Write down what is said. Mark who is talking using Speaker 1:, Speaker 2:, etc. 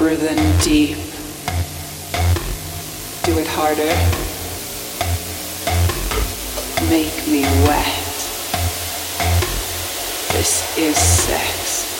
Speaker 1: Breathe in deep. Do it harder. Make me wet. This is sex.